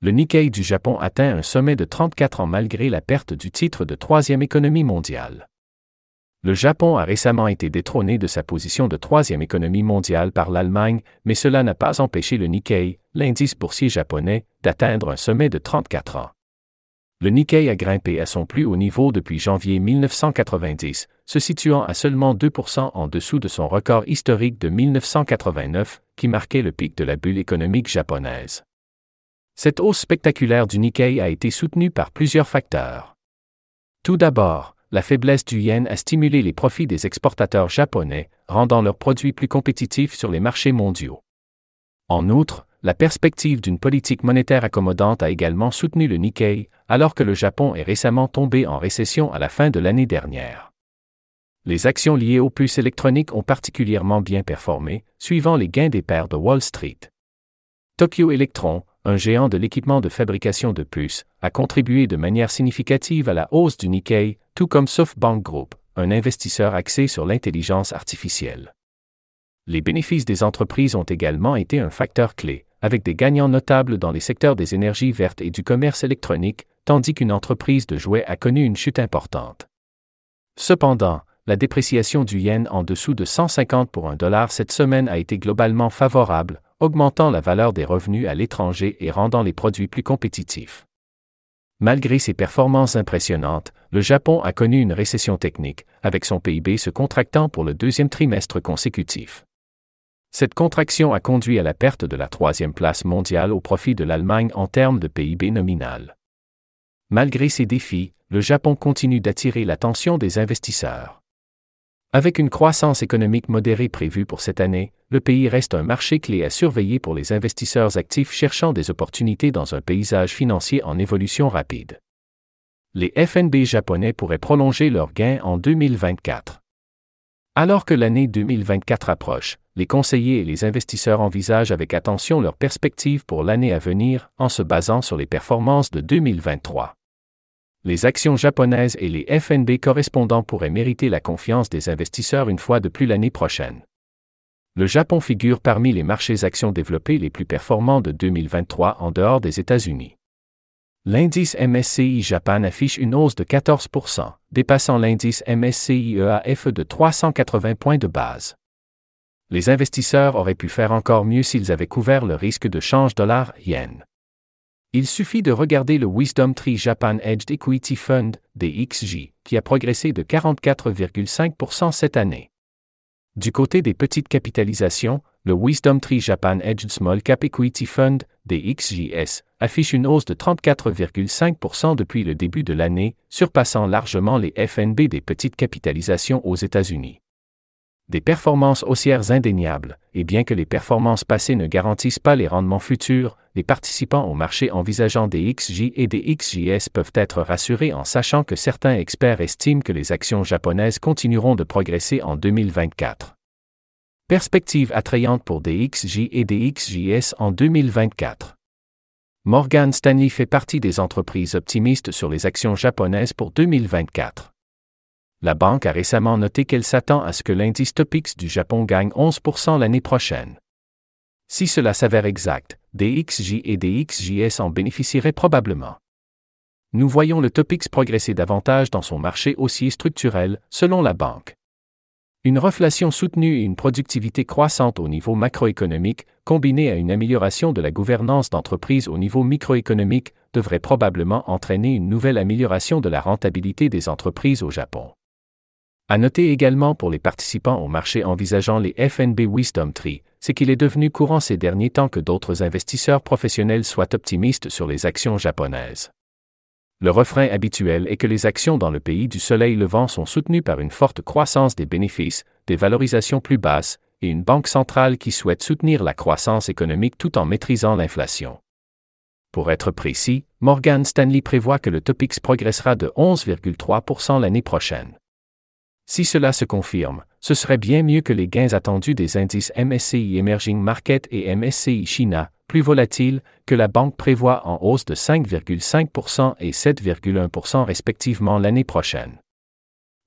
Le Nikkei du Japon atteint un sommet de 34 ans malgré la perte du titre de troisième économie mondiale. Le Japon a récemment été détrôné de sa position de troisième économie mondiale par l'Allemagne, mais cela n'a pas empêché le Nikkei, l'indice boursier japonais, d'atteindre un sommet de 34 ans. Le Nikkei a grimpé à son plus haut niveau depuis janvier 1990, se situant à seulement 2% en dessous de son record historique de 1989, qui marquait le pic de la bulle économique japonaise. Cette hausse spectaculaire du Nikkei a été soutenue par plusieurs facteurs. Tout d'abord, la faiblesse du yen a stimulé les profits des exportateurs japonais, rendant leurs produits plus compétitifs sur les marchés mondiaux. En outre, la perspective d'une politique monétaire accommodante a également soutenu le Nikkei, alors que le Japon est récemment tombé en récession à la fin de l'année dernière. Les actions liées aux puces électroniques ont particulièrement bien performé, suivant les gains des paires de Wall Street. Tokyo Electron, un géant de l'équipement de fabrication de puces, a contribué de manière significative à la hausse du Nikkei, tout comme SoftBank Group, un investisseur axé sur l'intelligence artificielle. Les bénéfices des entreprises ont également été un facteur clé, avec des gagnants notables dans les secteurs des énergies vertes et du commerce électronique, tandis qu'une entreprise de jouets a connu une chute importante. Cependant, la dépréciation du yen en dessous de 150 pour un dollar cette semaine a été globalement favorable, augmentant la valeur des revenus à l'étranger et rendant les produits plus compétitifs. Malgré ses performances impressionnantes, le Japon a connu une récession technique, avec son PIB se contractant pour le deuxième trimestre consécutif. Cette contraction a conduit à la perte de la troisième place mondiale au profit de l'Allemagne en termes de PIB nominal. Malgré ces défis, le Japon continue d'attirer l'attention des investisseurs. Avec une croissance économique modérée prévue pour cette année, le pays reste un marché clé à surveiller pour les investisseurs actifs cherchant des opportunités dans un paysage financier en évolution rapide. Les FNB japonais pourraient prolonger leurs gains en 2024. Alors que l'année 2024 approche, les conseillers et les investisseurs envisagent avec attention leurs perspectives pour l'année à venir en se basant sur les performances de 2023 les actions japonaises et les FNB correspondants pourraient mériter la confiance des investisseurs une fois de plus l'année prochaine. Le Japon figure parmi les marchés actions développés les plus performants de 2023 en dehors des États-Unis. L'indice MSCI Japan affiche une hausse de 14% dépassant l'indice MSCI EAF de 380 points de base. Les investisseurs auraient pu faire encore mieux s'ils avaient couvert le risque de change dollar-yen. Il suffit de regarder le Wisdom Tree Japan Edged Equity Fund, DXJ, qui a progressé de 44,5% cette année. Du côté des petites capitalisations, le Wisdom Tree Japan Edged Small Cap Equity Fund, DXJS, affiche une hausse de 34,5% depuis le début de l'année, surpassant largement les FNB des petites capitalisations aux États-Unis des performances haussières indéniables, et bien que les performances passées ne garantissent pas les rendements futurs, les participants au marché envisageant des XJ et des XJS peuvent être rassurés en sachant que certains experts estiment que les actions japonaises continueront de progresser en 2024. Perspective attrayante pour des XJ et des XJS en 2024. Morgan Stanley fait partie des entreprises optimistes sur les actions japonaises pour 2024. La banque a récemment noté qu'elle s'attend à ce que l'indice Topix du Japon gagne 11% l'année prochaine. Si cela s'avère exact, des XJ et des XJS en bénéficieraient probablement. Nous voyons le Topix progresser davantage dans son marché haussier structurel, selon la banque. Une reflation soutenue et une productivité croissante au niveau macroéconomique, combinée à une amélioration de la gouvernance d'entreprise au niveau microéconomique, devrait probablement entraîner une nouvelle amélioration de la rentabilité des entreprises au Japon. À noter également pour les participants au marché envisageant les FNB Wisdom Tree, c'est qu'il est devenu courant ces derniers temps que d'autres investisseurs professionnels soient optimistes sur les actions japonaises. Le refrain habituel est que les actions dans le pays du soleil levant sont soutenues par une forte croissance des bénéfices, des valorisations plus basses, et une banque centrale qui souhaite soutenir la croissance économique tout en maîtrisant l'inflation. Pour être précis, Morgan Stanley prévoit que le Topix progressera de 11,3% l'année prochaine. Si cela se confirme, ce serait bien mieux que les gains attendus des indices MSCI Emerging Market et MSCI China, plus volatiles, que la banque prévoit en hausse de 5,5% et 7,1% respectivement l'année prochaine.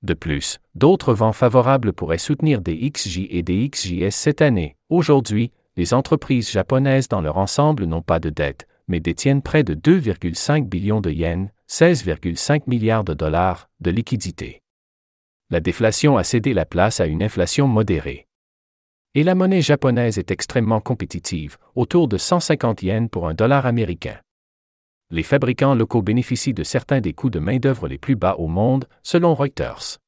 De plus, d'autres vents favorables pourraient soutenir des XJ et des XJS cette année. Aujourd'hui, les entreprises japonaises dans leur ensemble n'ont pas de dette, mais détiennent près de 2,5 billions de yens, 16,5 milliards de dollars, de liquidités. La déflation a cédé la place à une inflation modérée. Et la monnaie japonaise est extrêmement compétitive, autour de 150 yens pour un dollar américain les fabricants locaux bénéficient de certains des coûts de main-d'œuvre les plus bas au monde, selon Reuters.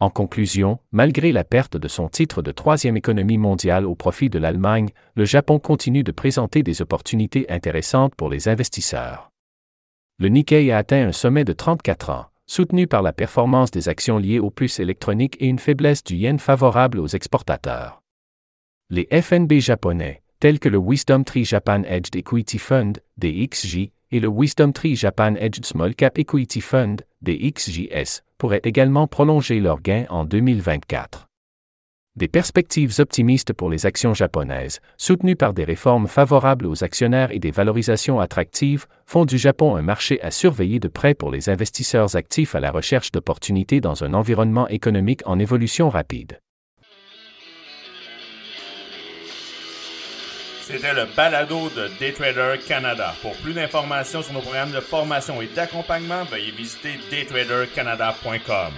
En conclusion, malgré la perte de son titre de troisième économie mondiale au profit de l'Allemagne, le Japon continue de présenter des opportunités intéressantes pour les investisseurs. Le Nikkei a atteint un sommet de 34 ans, soutenu par la performance des actions liées aux puces électroniques et une faiblesse du yen favorable aux exportateurs. Les FNB japonais, tels que le Wisdom Tree Japan Edged Equity Fund, DXJ, et le Wisdom Tree Japan Edged Small Cap Equity Fund, des XJS, pourraient également prolonger leurs gains en 2024. Des perspectives optimistes pour les actions japonaises, soutenues par des réformes favorables aux actionnaires et des valorisations attractives, font du Japon un marché à surveiller de près pour les investisseurs actifs à la recherche d'opportunités dans un environnement économique en évolution rapide. C'était le balado de Daytrader Canada. Pour plus d'informations sur nos programmes de formation et d'accompagnement, veuillez visiter daytradercanada.com.